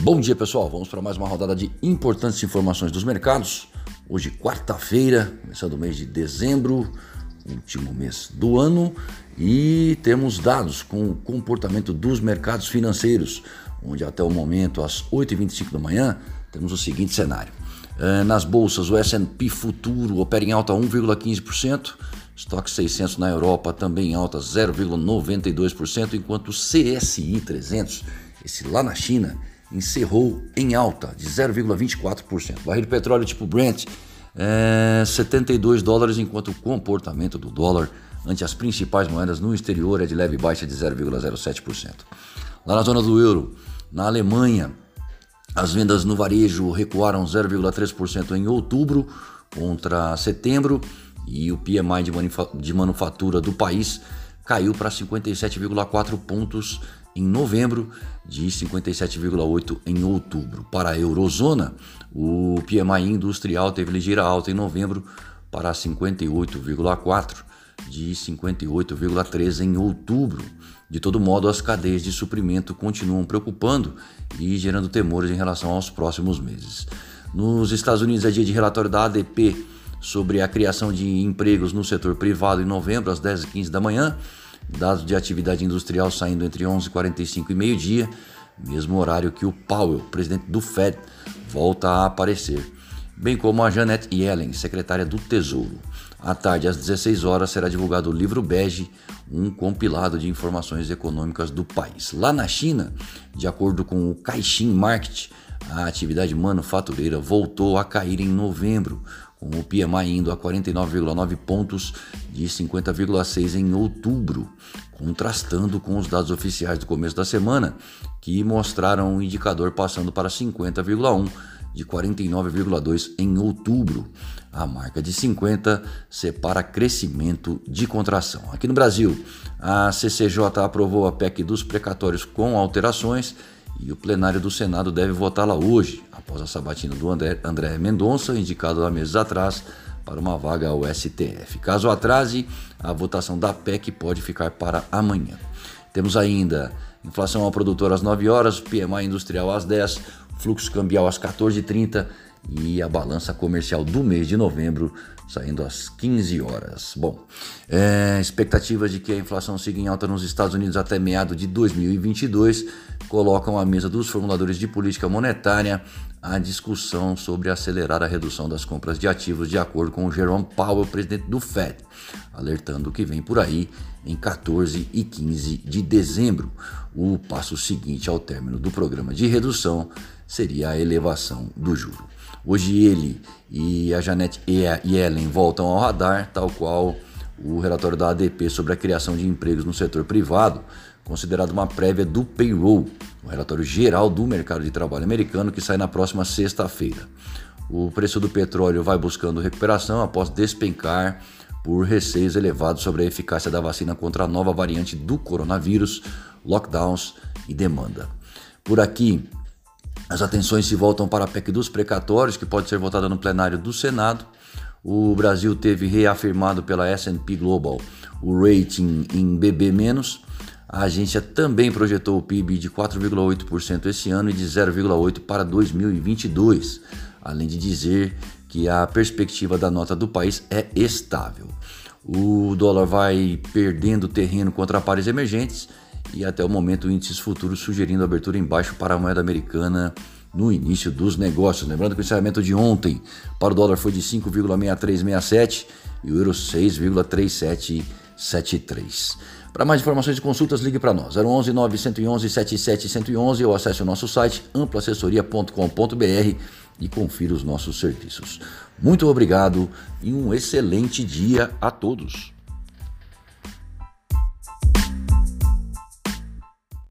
Bom dia, pessoal. Vamos para mais uma rodada de importantes informações dos mercados. Hoje, quarta-feira, começando o mês de dezembro, último mês do ano, e temos dados com o comportamento dos mercados financeiros, onde até o momento, às 8h25 da manhã, temos o seguinte cenário. Eh, nas bolsas, o S&P Futuro opera em alta 1,15%, Estoque 600 na Europa também em alta 0,92%, enquanto o CSI 300, esse lá na China, encerrou em alta de 0,24%. Barril de petróleo tipo Brent é 72 dólares, enquanto o comportamento do dólar ante as principais moedas no exterior é de leve baixa de 0,07%. Lá na zona do euro, na Alemanha, as vendas no varejo recuaram 0,3% em outubro contra setembro e o PMI de, manufatura do país caiu para 57,4 pontos em novembro, de 57,8 em outubro. Para a eurozona, o PMI industrial teve ligeira alta em novembro para 58,4 de 58,3 em outubro. De todo modo, as cadeias de suprimento continuam preocupando e gerando temores em relação aos próximos meses. Nos Estados Unidos é dia de relatório da ADP sobre a criação de empregos no setor privado em novembro, às 10h15 da manhã. Dados de atividade industrial saindo entre 11h45 e meio-dia, mesmo horário que o Powell, presidente do Fed, volta a aparecer, bem como a Janet Yellen, secretária do Tesouro. À tarde, às 16 horas, será divulgado o livro Bege, um compilado de informações econômicas do país. Lá na China, de acordo com o Caixin Market, a atividade manufatureira voltou a cair em novembro, com o PMI indo a 49,9 pontos de 50,6 em outubro, contrastando com os dados oficiais do começo da semana, que mostraram o um indicador passando para 50,1 de 49,2 em outubro. A marca de 50 separa crescimento de contração. Aqui no Brasil, a CCJ aprovou a PEC dos precatórios com alterações e o plenário do Senado deve votá-la hoje, após a sabatina do André, André Mendonça, indicado há meses atrás para uma vaga ao STF. Caso atrase, a votação da PEC pode ficar para amanhã. Temos ainda inflação ao produtor às 9 horas, PMI industrial às 10, fluxo cambial às 14h30 e a balança comercial do mês de novembro saindo às 15 horas. Bom, é, expectativas de que a inflação siga em alta nos Estados Unidos até meado de 2022 colocam à mesa dos formuladores de política monetária a discussão sobre acelerar a redução das compras de ativos, de acordo com Jerome Powell, presidente do Fed, alertando que vem por aí em 14 e 15 de dezembro. O passo seguinte ao término do programa de redução seria a elevação do juro. Hoje ele e a Janete Yellen voltam ao radar, tal qual o relatório da ADP sobre a criação de empregos no setor privado, considerado uma prévia do payroll, o relatório geral do mercado de trabalho americano que sai na próxima sexta-feira. O preço do petróleo vai buscando recuperação após despencar por receios elevados sobre a eficácia da vacina contra a nova variante do coronavírus, lockdowns e demanda. Por aqui, as atenções se voltam para a PEC dos precatórios, que pode ser votada no plenário do Senado. O Brasil teve reafirmado pela S&P Global o rating em BB-. A agência também projetou o PIB de 4,8% esse ano e de 0,8% para 2022, além de dizer que a perspectiva da nota do país é estável. O dólar vai perdendo terreno contra pares emergentes e até o momento índices futuros sugerindo abertura em baixo para a moeda americana no início dos negócios. Lembrando que o encerramento de ontem para o dólar foi de 5,6367 e o euro 6,3773. Para mais informações e consultas, ligue para nós, 011 911 7711 ou acesse o nosso site amplassessoria.com.br e confira os nossos serviços. Muito obrigado e um excelente dia a todos.